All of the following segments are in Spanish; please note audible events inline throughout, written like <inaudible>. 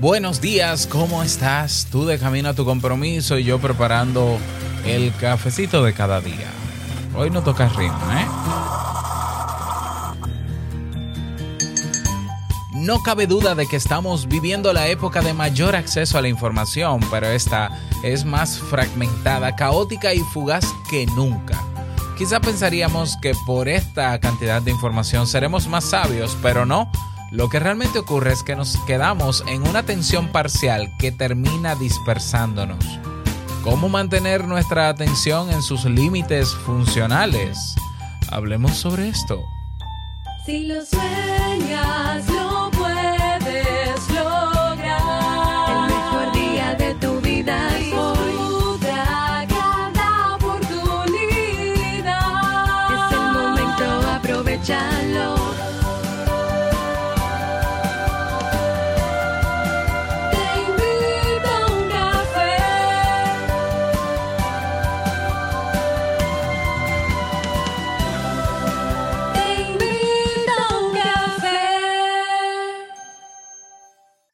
Buenos días, ¿cómo estás? Tú de camino a tu compromiso y yo preparando el cafecito de cada día. Hoy no toca rima, ¿eh? No cabe duda de que estamos viviendo la época de mayor acceso a la información, pero esta es más fragmentada, caótica y fugaz que nunca. Quizá pensaríamos que por esta cantidad de información seremos más sabios, pero no. Lo que realmente ocurre es que nos quedamos en una atención parcial que termina dispersándonos. ¿Cómo mantener nuestra atención en sus límites funcionales? Hablemos sobre esto. Si lo sueñas, lo puedes lograr. El mejor día de tu vida es hoy. Cada oportunidad. Es el momento, aprovechalo.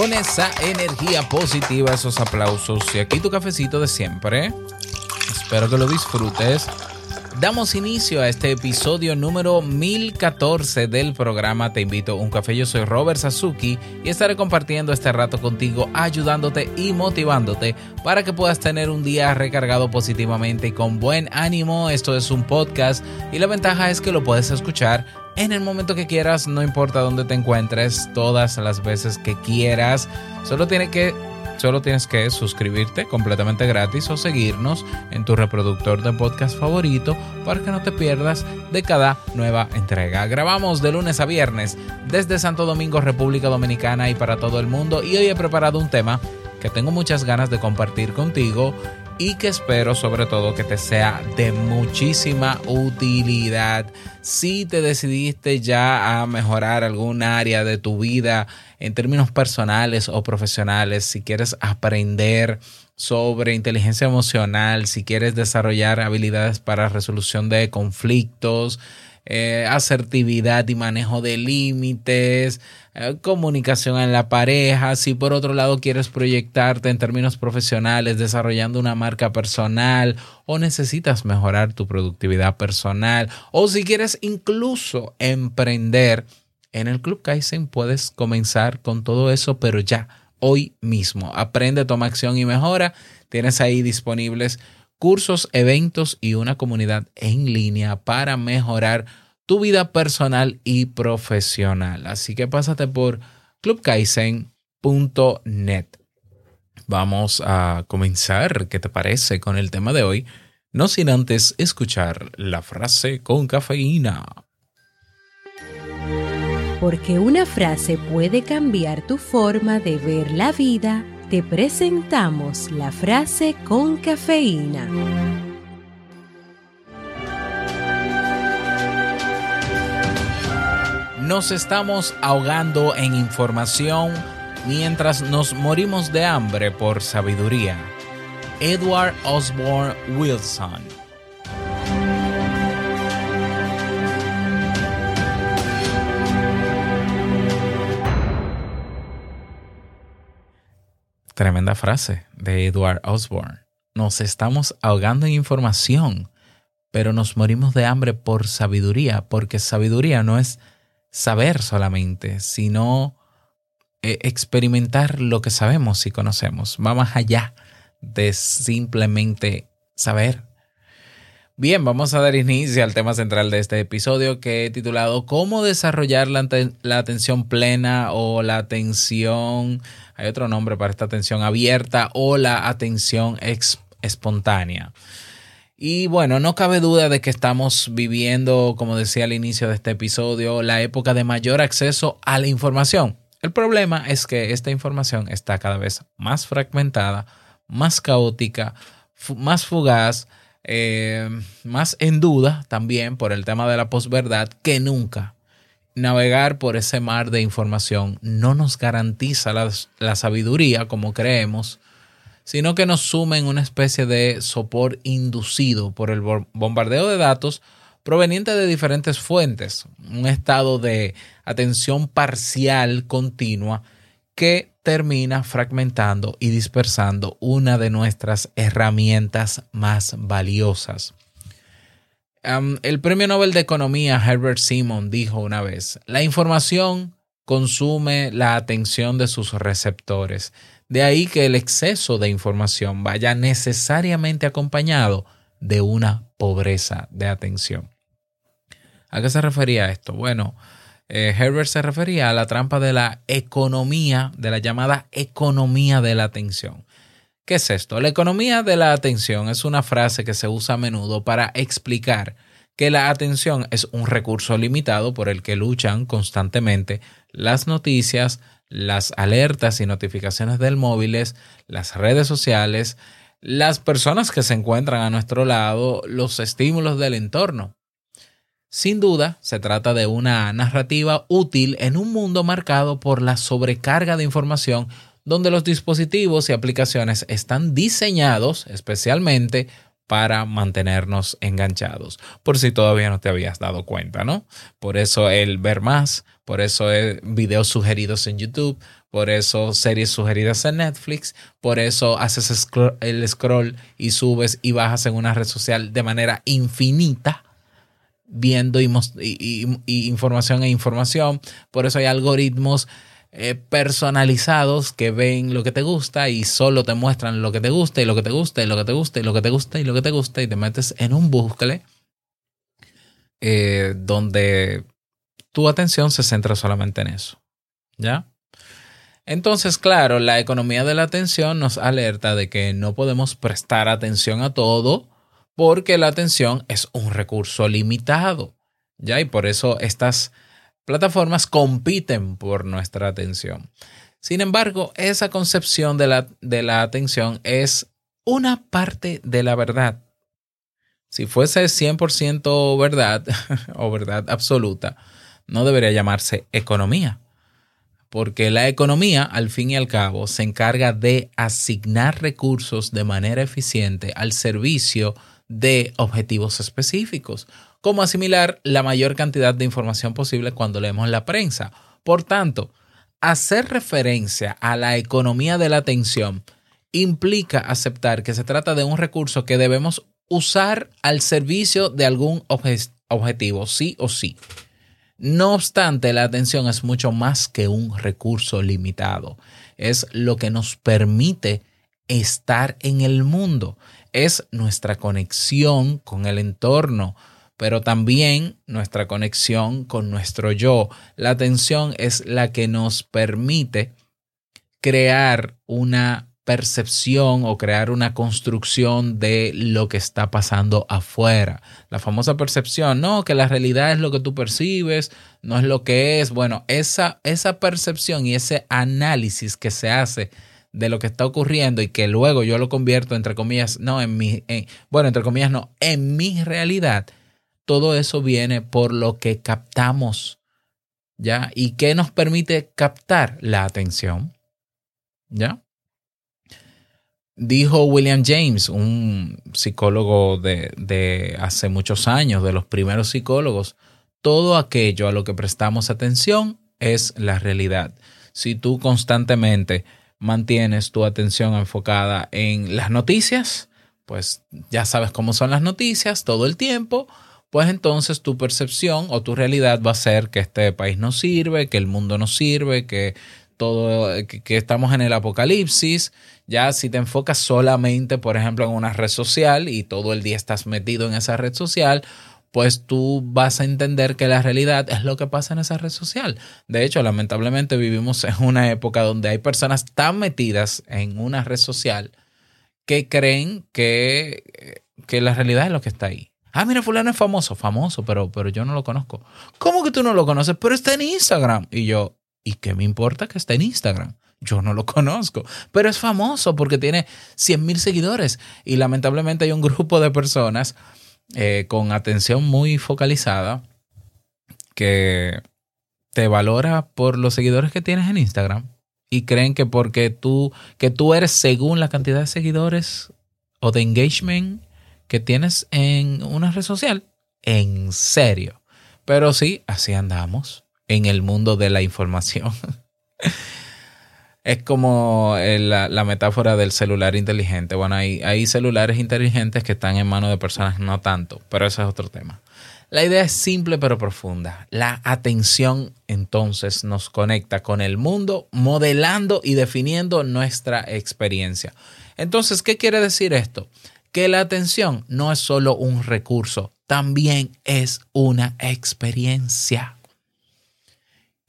Con esa energía positiva, esos aplausos y aquí tu cafecito de siempre. Espero que lo disfrutes. Damos inicio a este episodio número 1014 del programa Te invito a un café. Yo soy Robert Sasuki y estaré compartiendo este rato contigo, ayudándote y motivándote para que puedas tener un día recargado positivamente y con buen ánimo. Esto es un podcast y la ventaja es que lo puedes escuchar en el momento que quieras, no importa dónde te encuentres, todas las veces que quieras. Solo tiene que Solo tienes que suscribirte completamente gratis o seguirnos en tu reproductor de podcast favorito para que no te pierdas de cada nueva entrega. Grabamos de lunes a viernes desde Santo Domingo, República Dominicana y para todo el mundo y hoy he preparado un tema que tengo muchas ganas de compartir contigo y que espero sobre todo que te sea de muchísima utilidad. Si te decidiste ya a mejorar algún área de tu vida en términos personales o profesionales, si quieres aprender sobre inteligencia emocional, si quieres desarrollar habilidades para resolución de conflictos, eh, asertividad y manejo de límites, eh, comunicación en la pareja, si por otro lado quieres proyectarte en términos profesionales desarrollando una marca personal o necesitas mejorar tu productividad personal o si quieres incluso emprender, en el Club Kaizen puedes comenzar con todo eso, pero ya, hoy mismo. Aprende, toma acción y mejora. Tienes ahí disponibles cursos, eventos y una comunidad en línea para mejorar tu vida personal y profesional. Así que pásate por clubkaizen.net. Vamos a comenzar, ¿qué te parece con el tema de hoy? No sin antes escuchar la frase con cafeína. Porque una frase puede cambiar tu forma de ver la vida, te presentamos la frase con cafeína. Nos estamos ahogando en información mientras nos morimos de hambre por sabiduría. Edward Osborne Wilson. Tremenda frase de Edward Osborne. Nos estamos ahogando en información, pero nos morimos de hambre por sabiduría, porque sabiduría no es saber solamente, sino eh, experimentar lo que sabemos y conocemos. Va más allá de simplemente saber. Bien, vamos a dar inicio al tema central de este episodio que he titulado ¿Cómo desarrollar la, la atención plena o la atención, hay otro nombre para esta atención abierta o la atención espontánea? Y bueno, no cabe duda de que estamos viviendo, como decía al inicio de este episodio, la época de mayor acceso a la información. El problema es que esta información está cada vez más fragmentada, más caótica, más fugaz, eh, más en duda también por el tema de la posverdad que nunca. Navegar por ese mar de información no nos garantiza la sabiduría como creemos, sino que nos sume en una especie de sopor inducido por el bom- bombardeo de datos proveniente de diferentes fuentes, un estado de atención parcial continua que termina fragmentando y dispersando una de nuestras herramientas más valiosas. El premio Nobel de Economía Herbert Simon dijo una vez, la información consume la atención de sus receptores. De ahí que el exceso de información vaya necesariamente acompañado de una pobreza de atención. ¿A qué se refería esto? Bueno, eh, Herbert se refería a la trampa de la economía, de la llamada economía de la atención. ¿Qué es esto? La economía de la atención es una frase que se usa a menudo para explicar que la atención es un recurso limitado por el que luchan constantemente las noticias, las alertas y notificaciones del móviles, las redes sociales, las personas que se encuentran a nuestro lado, los estímulos del entorno. Sin duda, se trata de una narrativa útil en un mundo marcado por la sobrecarga de información donde los dispositivos y aplicaciones están diseñados especialmente para mantenernos enganchados. Por si todavía no te habías dado cuenta, ¿no? Por eso el ver más, por eso videos sugeridos en YouTube, por eso series sugeridas en Netflix, por eso haces el scroll y subes y bajas en una red social de manera infinita viendo y- y información e información. Por eso hay algoritmos eh, personalizados que ven lo que te gusta y solo te muestran lo que te gusta y lo que te gusta y lo que te gusta y lo que te gusta y lo que te gusta y te metes en un bucle eh, donde tu atención se centra solamente en eso. ¿Ya? Entonces, claro, la economía de la atención nos alerta de que no podemos prestar atención a todo porque la atención es un recurso limitado. ¿Ya? Y por eso estas plataformas compiten por nuestra atención. Sin embargo, esa concepción de la, de la atención es una parte de la verdad. Si fuese 100% verdad <laughs> o verdad absoluta, no debería llamarse economía. Porque la economía, al fin y al cabo, se encarga de asignar recursos de manera eficiente al servicio de objetivos específicos, como asimilar la mayor cantidad de información posible cuando leemos la prensa. Por tanto, hacer referencia a la economía de la atención implica aceptar que se trata de un recurso que debemos usar al servicio de algún obje- objetivo, sí o sí. No obstante, la atención es mucho más que un recurso limitado. Es lo que nos permite estar en el mundo. Es nuestra conexión con el entorno, pero también nuestra conexión con nuestro yo. La atención es la que nos permite crear una percepción o crear una construcción de lo que está pasando afuera. La famosa percepción, no, que la realidad es lo que tú percibes, no es lo que es. Bueno, esa, esa percepción y ese análisis que se hace de lo que está ocurriendo y que luego yo lo convierto, entre comillas, no en mi, en- bueno, entre comillas, no, en mi realidad, todo eso viene por lo que captamos, ¿ya? ¿Y qué nos permite captar la atención? ¿Ya? Dijo William James, un psicólogo de, de hace muchos años, de los primeros psicólogos, todo aquello a lo que prestamos atención es la realidad. Si tú constantemente mantienes tu atención enfocada en las noticias, pues ya sabes cómo son las noticias todo el tiempo, pues entonces tu percepción o tu realidad va a ser que este país no sirve, que el mundo no sirve, que todo, que, que estamos en el apocalipsis. Ya si te enfocas solamente, por ejemplo, en una red social y todo el día estás metido en esa red social, pues tú vas a entender que la realidad es lo que pasa en esa red social. De hecho, lamentablemente vivimos en una época donde hay personas tan metidas en una red social que creen que, que la realidad es lo que está ahí. Ah, mira, fulano es famoso, famoso, pero, pero yo no lo conozco. ¿Cómo que tú no lo conoces? Pero está en Instagram. Y yo, ¿Y qué me importa que esté en Instagram? Yo no lo <laughs> conozco, pero es famoso porque tiene 100 mil seguidores y lamentablemente hay un grupo de personas eh, con atención muy focalizada que te valora por los seguidores que tienes en Instagram y creen que porque tú, que tú eres según la cantidad de seguidores o de engagement que tienes en una red social. En serio. Pero sí, así andamos en el mundo de la información. <laughs> es como eh, la, metáfora del celular inteligente. Bueno, hay, hay celulares inteligentes que están en manos de personas no tanto, pero eso es otro tema. La idea es simple pero profunda. La atención entonces nos conecta con el mundo, modelando y definiendo nuestra experiencia. Entonces, ¿qué quiere decir esto? Que la atención no es solo un recurso, también es una experiencia.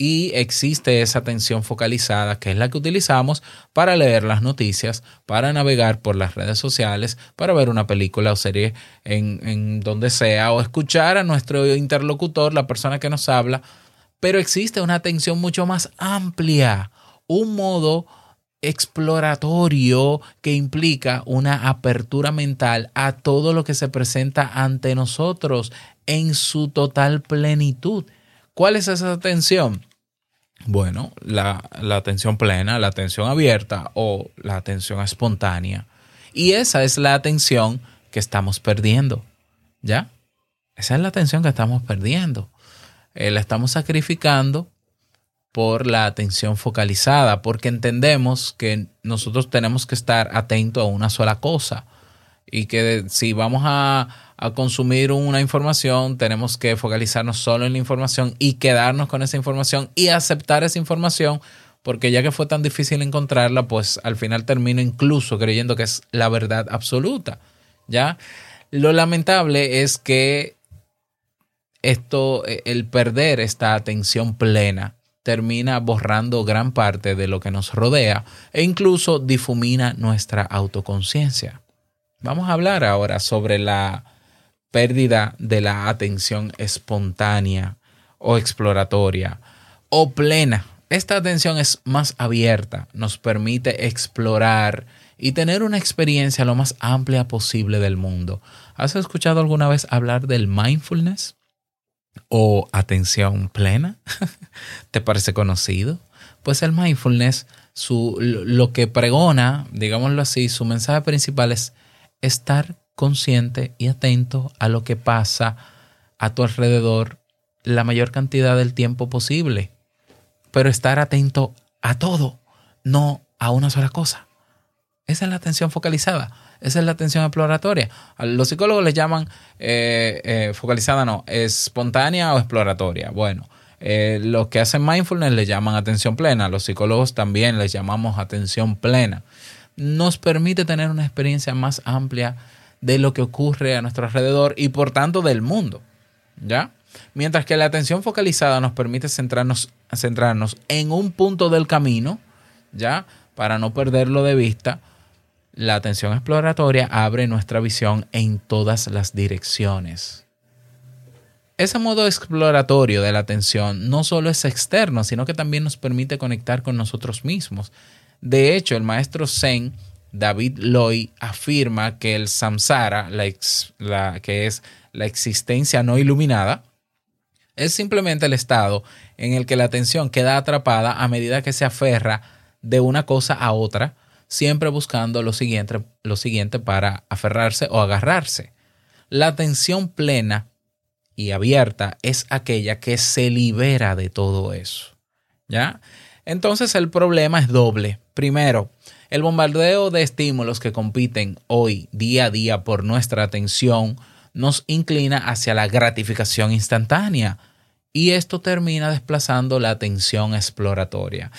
Y existe esa atención focalizada que es la que utilizamos para leer las noticias, para navegar por las redes sociales, para ver una película o serie en, en donde sea, o escuchar a nuestro interlocutor, la persona que nos habla. Pero existe una atención mucho más amplia, un modo exploratorio que implica una apertura mental a todo lo que se presenta ante nosotros en su total plenitud. ¿Cuál es esa atención? Bueno, la, la atención plena, la atención abierta o la atención espontánea. Y esa es la atención que estamos perdiendo. ¿Ya? Esa es la atención que estamos perdiendo. Eh, la estamos sacrificando por la atención focalizada, porque entendemos que nosotros tenemos que estar atentos a una sola cosa y que si vamos a, a, consumir una información, tenemos que focalizarnos solo en la información y quedarnos con esa información y aceptar esa información, porque ya que fue tan difícil encontrarla, pues al final termino incluso creyendo que es la verdad absoluta. ¿Ya? Lo lamentable es que esto, el perder esta atención plena, termina borrando gran parte de lo que nos rodea e incluso difumina nuestra autoconciencia. Vamos a hablar ahora sobre la pérdida de la atención espontánea o exploratoria o plena. Esta atención es más abierta, nos permite explorar y tener una experiencia lo más amplia posible del mundo. ¿Has escuchado alguna vez hablar del mindfulness? o atención plena? <laughs> ¿Te parece conocido? Pues el mindfulness, su, lo que pregona, digámoslo así, su mensaje principal es estar consciente y atento a lo que pasa a tu alrededor la mayor cantidad del tiempo posible. Pero estar atento a todo, no a una sola cosa. Esa es la atención focalizada. Esa es la atención exploratoria. Los psicólogos les llaman eh, eh, focalizada, no, espontánea o exploratoria. Bueno, eh, los que hacen mindfulness le llaman atención plena. Los psicólogos también les llamamos atención plena. Nos permite tener una experiencia más amplia de lo que ocurre a nuestro alrededor y por tanto del mundo. ¿Ya? Mientras que la atención focalizada nos permite centrarnos, centrarnos en un punto del camino, ¿ya? Para no perderlo de vista la atención exploratoria abre nuestra visión en todas las direcciones. Ese modo exploratorio de la atención no solo es externo, sino que también nos permite conectar con nosotros mismos. De hecho, el maestro Zen, David Loy, afirma que el samsara, que es la existencia no iluminada, es simplemente el estado en el que la atención queda atrapada a medida que se aferra de una cosa a otra, siempre buscando lo siguiente, lo siguiente para aferrarse o agarrarse. La atención plena y abierta es aquella que se libera de todo eso. ¿Ya? Entonces el problema es doble. Primero, el bombardeo de estímulos que compiten hoy día a día por nuestra atención nos inclina hacia la gratificación instantánea y esto termina desplazando la atención exploratoria.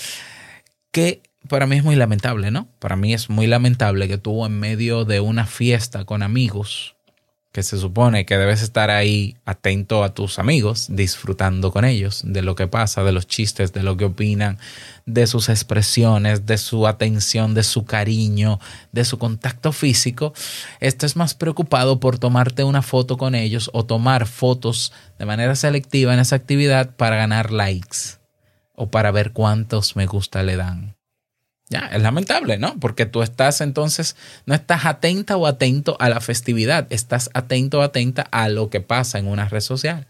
Que para mí es muy lamentable, ¿no? Para mí es muy lamentable que tú en medio de una fiesta con amigos, que se supone que debes estar ahí atento a tus amigos, disfrutando con ellos de lo que pasa, de los chistes, de lo que opinan, de sus expresiones, de su atención, de su cariño, de su contacto físico, estés más preocupado por tomarte una foto con ellos o tomar fotos de manera selectiva en esa actividad para ganar likes. o para ver cuántos me gusta le dan. Ya, es lamentable, ¿no? Porque tú estás entonces, no estás atenta o atento a la festividad, estás atento o atenta a lo que pasa en una red social.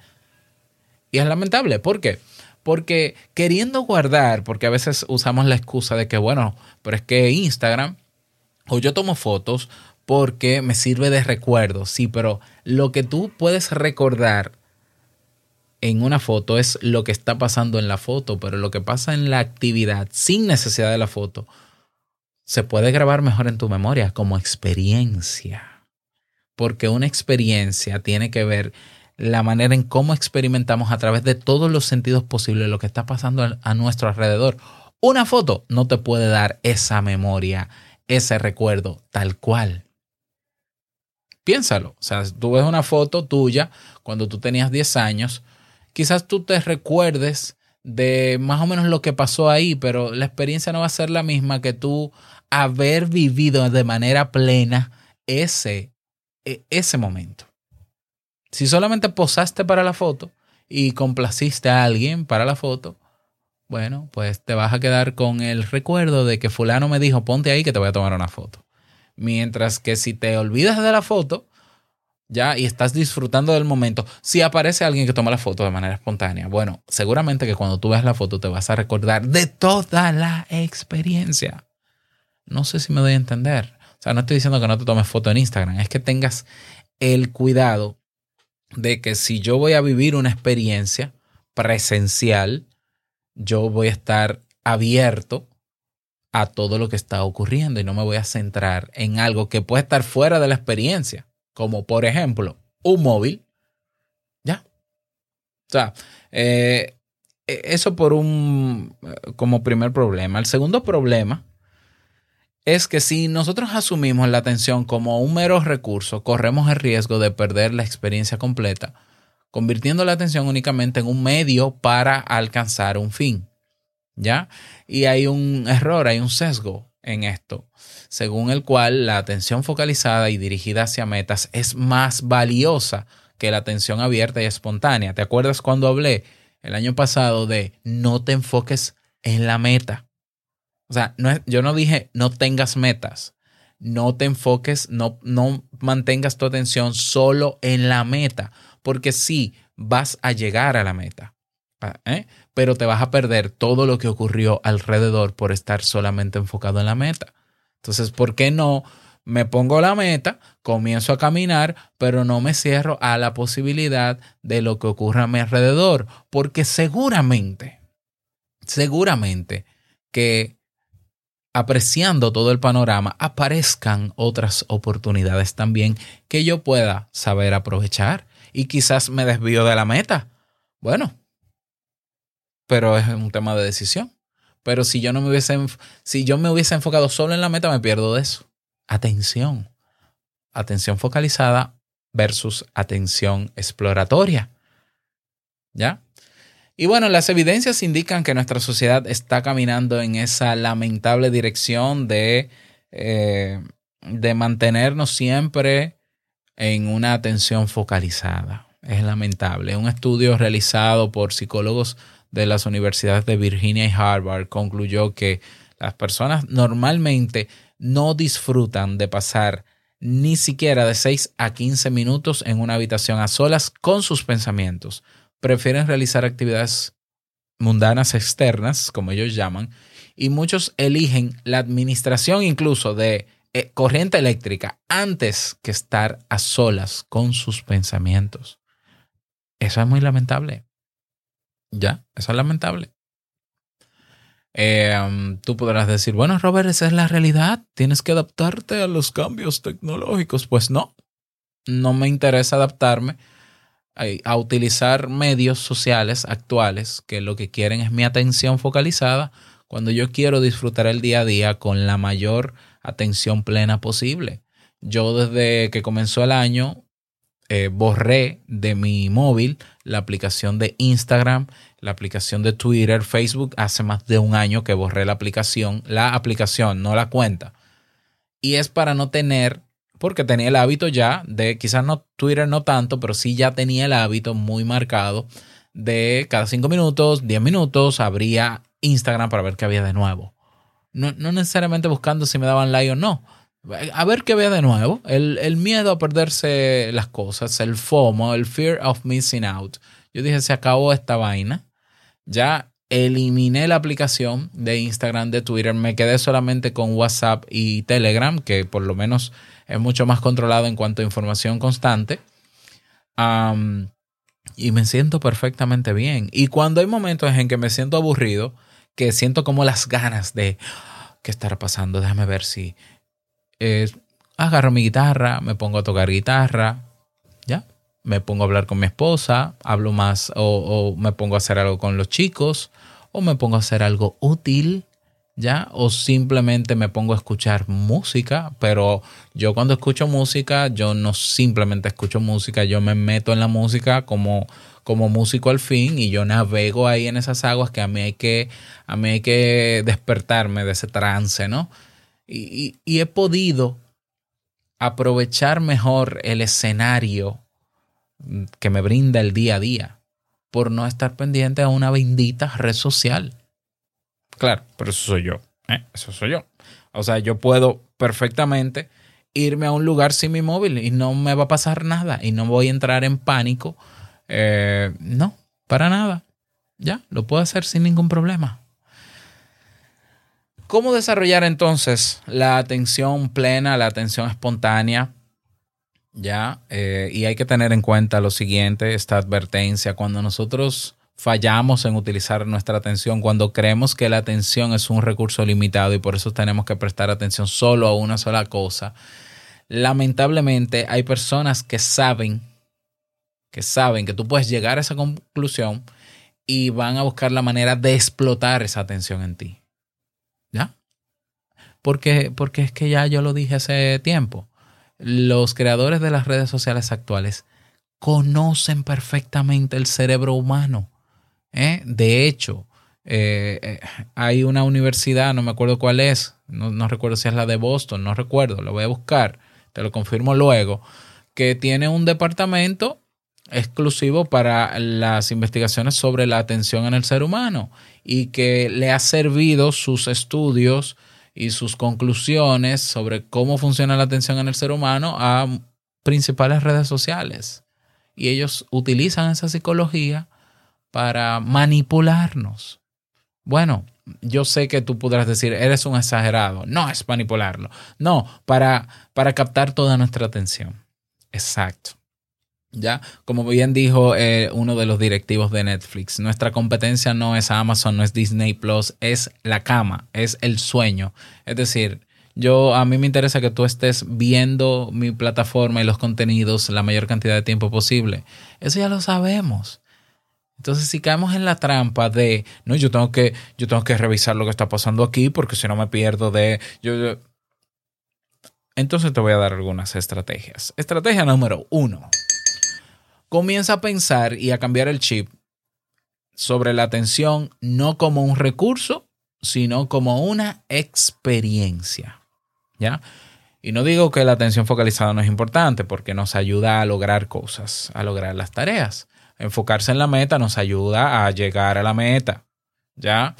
Y es lamentable, ¿por qué? Porque queriendo guardar, porque a veces usamos la excusa de que, bueno, pero es que Instagram, o yo tomo fotos porque me sirve de recuerdo, sí, pero lo que tú puedes recordar en una foto es lo que está pasando en la foto, pero lo que pasa en la actividad sin necesidad de la foto se puede grabar mejor en tu memoria como experiencia. Porque una experiencia tiene que ver la manera en cómo experimentamos a través de todos los sentidos posibles lo que está pasando a- nuestro alrededor. Una foto no te puede dar esa memoria, ese recuerdo tal cual. Piénsalo. O sea, tú ves una foto tuya cuando tú tenías 10 años, quizás tú te recuerdes de más o menos lo que pasó ahí, pero la experiencia no va a ser la misma que tú haber vivido de manera plena ese, e- ese momento. Si solamente posaste para la foto y complaciste a alguien para la foto, bueno, pues te vas a quedar con el recuerdo de que fulano me dijo, ponte ahí que te voy a tomar una foto. Mientras que si te olvidas de la foto, ya, y estás disfrutando del momento, si aparece alguien que toma la foto de manera espontánea, bueno, seguramente que cuando tú veas la foto te vas a recordar de toda la experiencia. No sé si me doy a entender. O sea, no estoy diciendo que no te tomes foto en Instagram, es que tengas el cuidado de que si yo voy a vivir una experiencia presencial, yo voy a estar abierto a todo lo que está ocurriendo y no me voy a centrar en algo que puede estar fuera de la experiencia, como por ejemplo un móvil. Ya. O sea, eh, eso por un, como primer problema. El segundo problema es que si nosotros asumimos la atención como un mero recurso, corremos el riesgo de perder la experiencia completa, convirtiendo la atención únicamente en un medio para alcanzar un fin. ¿Ya? Y hay un error, hay un sesgo en esto, según el cual la atención focalizada y dirigida hacia metas es más valiosa que la atención abierta y espontánea. ¿Te acuerdas cuando hablé el año pasado de no te enfoques en la meta? O sea, no yo no dije no tengas metas. No te enfoques, no, no mantengas tu atención solo en la meta, porque sí vas a llegar a la meta, ¿eh? Pero te vas a perder todo lo que ocurrió alrededor por estar solamente enfocado en la meta. Entonces, ¿por qué no me pongo la meta, comienzo a caminar, pero no me cierro a la posibilidad de lo que ocurra a mi alrededor? Porque seguramente, seguramente que apreciando todo el panorama, aparezcan otras oportunidades también que yo pueda saber aprovechar y quizás me desvío de la meta. Bueno, pero es un tema de decisión. Pero si yo no me hubiese, si yo me hubiese enfocado solo en la meta, me pierdo de eso. Atención. Atención focalizada versus atención exploratoria. ¿Ya? Y bueno, las evidencias indican que nuestra sociedad está caminando en esa lamentable dirección de, eh, de mantenernos siempre en una atención focalizada. Es lamentable. Un estudio realizado por psicólogos de las universidades de Virginia y Harvard concluyó que las personas normalmente no disfrutan de pasar ni siquiera de 6 a 15 minutos en una habitación a solas con sus pensamientos prefieren realizar actividades mundanas externas, como ellos llaman, y muchos eligen la administración incluso de eh, corriente eléctrica antes que estar a solas con sus pensamientos. Eso es muy lamentable. Ya, eso es lamentable. Eh, um, tú podrás decir, bueno, Robert, esa es la realidad. Tienes que adaptarte a los cambios tecnológicos. Pues no, no me interesa adaptarme a, a utilizar medios sociales actuales que lo que quieren es mi atención focalizada cuando yo quiero disfrutar el día a día con la mayor atención plena posible. Yo desde que comenzó el año eh, borré de mi móvil la aplicación de Instagram, la aplicación de Twitter, Facebook. Hace más de un año que borré la aplicación, la aplicación, no la cuenta. Y es para no tener, porque tenía el hábito ya de, quizás no Twitter no tanto, pero sí ya tenía el hábito muy marcado de cada 5 minutos, 10 minutos, abría Instagram para ver qué había de nuevo. No, no necesariamente buscando si me daban like o no. A ver qué había de nuevo. El, el miedo a perderse las cosas, el FOMO, el fear of missing out. Yo dije, se acabó esta vaina. Ya eliminé la aplicación de Instagram, de Twitter, me quedé solamente con WhatsApp y Telegram, que por lo menos es mucho más controlado en cuanto a información constante. Am, y me siento perfectamente bien. Y cuando hay momentos en que me siento aburrido, que siento como las ganas de, ¿qué estará pasando? Déjame ver si eh, agarro mi guitarra, me pongo a tocar guitarra, ¿ya? Me pongo a hablar con mi esposa, hablo más o, o me pongo a hacer algo con los chicos, o me pongo a hacer algo útil, ¿ya? O simplemente me pongo a escuchar música, pero yo cuando escucho música, yo no simplemente escucho música, yo me meto en la música como, como músico al fin y yo navego ahí en esas aguas que a mí hay que, a mí hay que despertarme de ese trance, ¿no? Y, y- he podido aprovechar mejor el escenario que me brinda el día a día por no estar pendiente a una bendita red social. Claro, pero eso soy yo. ¿eh? Eso soy yo. O sea, yo puedo perfectamente irme a un lugar sin mi móvil y no me va a pasar nada y no voy a entrar en pánico. Eh, no, para nada. Ya, lo puedo hacer sin ningún problema. ¿Cómo desarrollar entonces la atención plena, la atención espontánea? Ya, eh, y hay que tener en cuenta lo siguiente, esta advertencia, cuando nosotros fallamos en utilizar nuestra atención, cuando creemos que la atención es un recurso limitado y por eso tenemos que prestar atención solo a una sola cosa, lamentablemente hay personas que saben, que saben que tú puedes llegar a esa conclusión y van a buscar la manera de explotar esa atención en ti. ¿Ya? Porque, porque es que ya yo lo dije hace tiempo los creadores de las redes sociales actuales conocen perfectamente el cerebro humano. ¿eh? De hecho, eh, eh, hay una universidad, no me acuerdo cuál es, no, no recuerdo si es la de Boston, no recuerdo, lo voy a buscar, te lo confirmo luego, que tiene un departamento exclusivo para las investigaciones sobre la atención en el ser humano y que le ha servido sus estudios y sus conclusiones sobre cómo funciona la atención en el ser humano a principales redes sociales. Y ellos utilizan esa psicología para manipularnos. Bueno, yo sé que tú podrás decir, eres un exagerado. No es manipularlo. No, para, para captar toda nuestra atención. Exacto. Ya, como bien dijo eh, uno de los directivos de Netflix, nuestra competencia no es Amazon, no es Disney Plus, es la cama, es el sueño. Es decir, yo a mí me interesa que tú estés viendo mi plataforma y los contenidos la mayor cantidad de tiempo posible. Eso ya lo sabemos. Entonces, si caemos en la trampa de, no, yo tengo que, yo tengo que revisar lo que está pasando aquí porque si no me pierdo de, yo, entonces te voy a dar algunas estrategias. Estrategia número uno comienza a pensar y a cambiar el chip sobre la atención no como un recurso, sino como una experiencia. ¿Ya? Y no digo que la atención focalizada no es importante porque nos ayuda a lograr cosas, a lograr las tareas. Enfocarse en la meta nos ayuda a llegar a la meta. ¿Ya?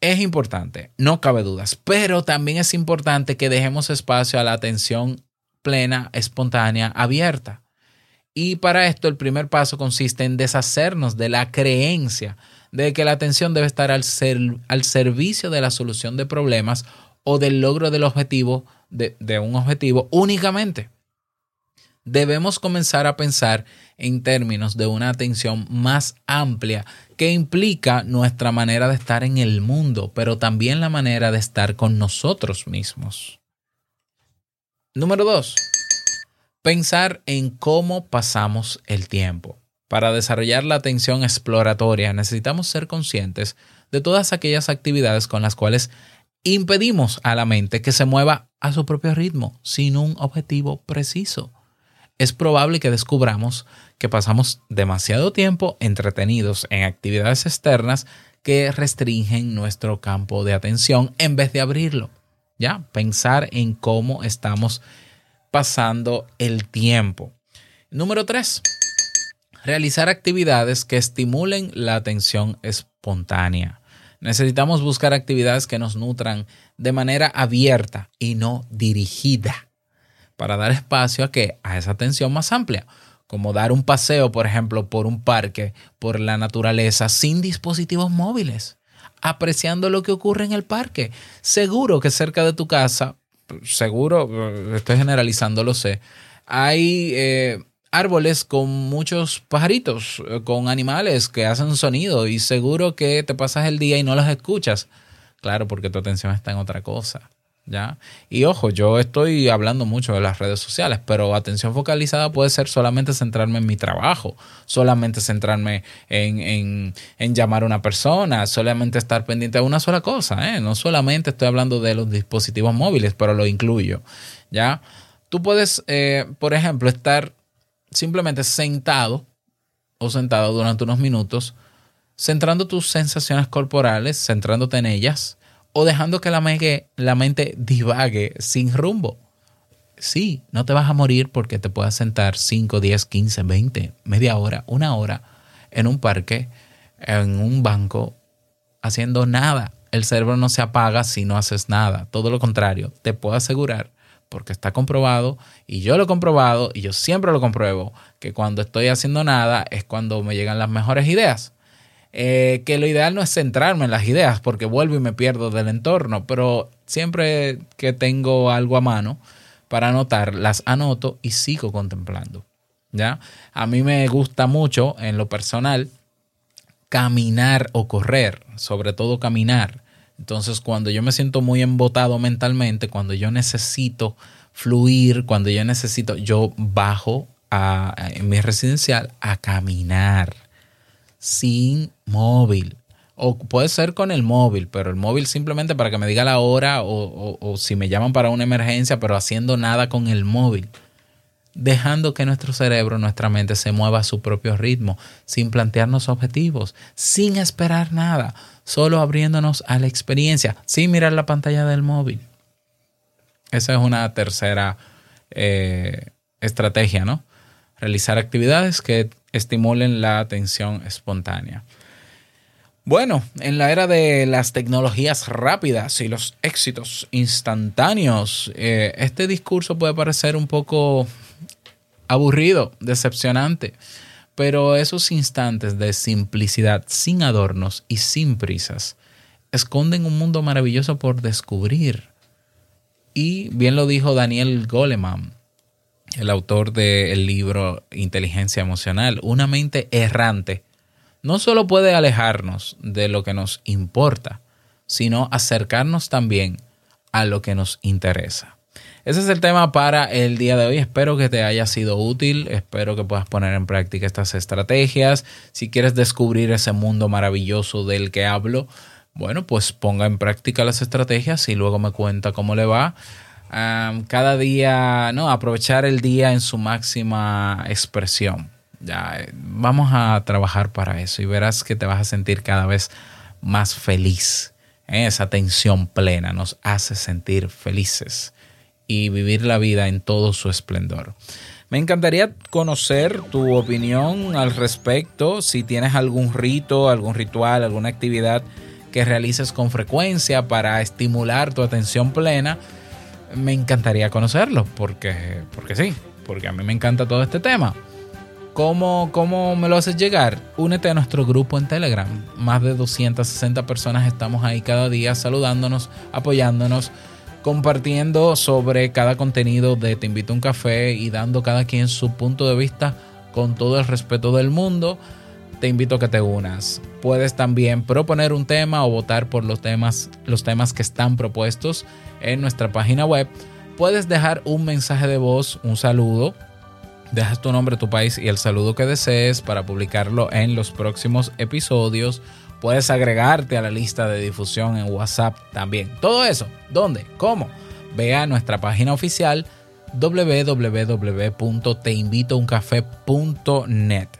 Es importante, no cabe dudas, pero también es importante que dejemos espacio a la atención plena, espontánea, abierta. Y para esto el primer paso consiste en deshacernos de la creencia de que la atención debe estar al, ser- al servicio de la solución de problemas o del logro del objetivo de, de un objetivo únicamente. Debemos comenzar a pensar en términos de una atención más amplia que implica nuestra manera de estar en el mundo, pero también la manera de estar con nosotros mismos. Número dos, pensar en cómo pasamos el tiempo. Para desarrollar la atención exploratoria necesitamos ser conscientes de todas aquellas actividades con las cuales impedimos a la mente que se mueva a su propio ritmo, sin un objetivo preciso. Es probable que descubramos que pasamos demasiado tiempo entretenidos en actividades externas que restringen nuestro campo de atención en vez de abrirlo. Ya, pensar en cómo estamos pasando el tiempo. Número tres, realizar actividades que estimulen la atención espontánea. Necesitamos buscar actividades que nos nutran de manera abierta y no dirigida para dar espacio a que a esa atención más amplia, como dar un paseo, por ejemplo, por un parque, por la naturaleza sin dispositivos móviles, apreciando lo que ocurre en el parque. Seguro que cerca de tu casa, seguro, estoy generalizando, lo sé, hay eh, árboles con muchos pajaritos, eh, con animales que hacen sonido y seguro que te pasas el día y no los escuchas. Claro, porque tu atención está en otra cosa. ¿Ya? Y ojo, yo estoy hablando mucho de las redes sociales, pero atención focalizada puede ser solamente centrarme en mi trabajo, solamente centrarme en, en- en llamar a una persona, solamente estar pendiente de una sola cosa, ¿eh? No solamente estoy hablando de los dispositivos móviles, pero lo incluyo, ¿ya? Tú puedes, eh, por ejemplo, estar simplemente sentado o sentado durante unos minutos, centrando tus sensaciones corporales, centrándote en ellas, o dejando que la, megue- la mente divague sin rumbo. Sí, no te vas a morir porque te puedas sentar 5, 10, 15, 20, media hora, una hora en un parque, en un banco, haciendo nada. El cerebro no se apaga si no haces nada. Todo lo contrario, te puedo asegurar, porque está comprobado, y yo lo he comprobado, y yo siempre lo compruebo, que cuando estoy haciendo nada es cuando me llegan las mejores ideas. Eh, que lo ideal no es centrarme en las ideas, porque vuelvo y me pierdo del entorno, pero siempre que tengo algo a mano para anotar, las anoto y sigo contemplando. ¿Ya? A mí me gusta mucho en lo personal caminar o correr, sobre todo caminar. Entonces, cuando yo me siento muy embotado mentalmente, cuando yo necesito fluir, cuando yo necesito, yo bajo a, en mi residencial a caminar sin móvil. O puede ser con el móvil, pero el móvil simplemente para que me diga la hora o, o- si me llaman para una emergencia, pero haciendo nada con el móvil dejando que nuestro cerebro, nuestra mente se mueva a su propio ritmo, sin plantearnos objetivos, sin esperar nada, solo abriéndonos a la experiencia, sin mirar la pantalla del móvil. Esa es una tercera eh, estrategia, ¿no? Realizar actividades que estimulen la atención espontánea. Bueno, en la era de las tecnologías rápidas y los éxitos instantáneos, eh, este discurso puede parecer un poco aburrido, decepcionante, pero esos instantes de simplicidad, sin adornos y sin prisas, esconden un mundo maravilloso por descubrir. Y bien lo dijo Daniel Goleman, el autor del libro Inteligencia Emocional, una mente errante no solo puede alejarnos de lo que nos importa, sino acercarnos también a lo que nos interesa. Ese es el tema para el día de hoy. Espero que te haya sido útil. Espero que puedas poner en práctica estas estrategias. Si quieres descubrir ese mundo maravilloso del que hablo, bueno, pues ponga en práctica las estrategias y luego me cuenta cómo le va. Um, cada día, no, aprovechar el día en su máxima expresión. Ya, eh, vamos a trabajar para eso y verás que te vas a sentir cada vez más feliz. ¿eh? Esa tensión plena nos hace sentir felices y vivir la vida en todo su esplendor. Me encantaría conocer tu opinión al respecto, si tienes algún rito, algún ritual, alguna actividad que realices con frecuencia para estimular tu atención plena. Me encantaría conocerlo, porque, porque sí, porque a mí me encanta todo este tema. ¿Cómo, ¿Cómo me lo haces llegar? Únete a nuestro grupo en Telegram. Más de 260 personas estamos ahí cada día saludándonos, apoyándonos, compartiendo sobre cada contenido de Te invito a un café y dando cada quien su punto de vista con todo el respeto del mundo. Te invito a que te unas. Puedes también proponer un tema o votar por los temas, los temas que están propuestos en nuestra página web. Puedes dejar un mensaje de voz, un saludo Dejas tu nombre, tu país y el saludo que desees para publicarlo en los próximos episodios. Puedes agregarte a la lista de difusión en WhatsApp también. Todo eso, ¿dónde? ¿Cómo? Ve a nuestra página oficial www.teinvitouncafé.net.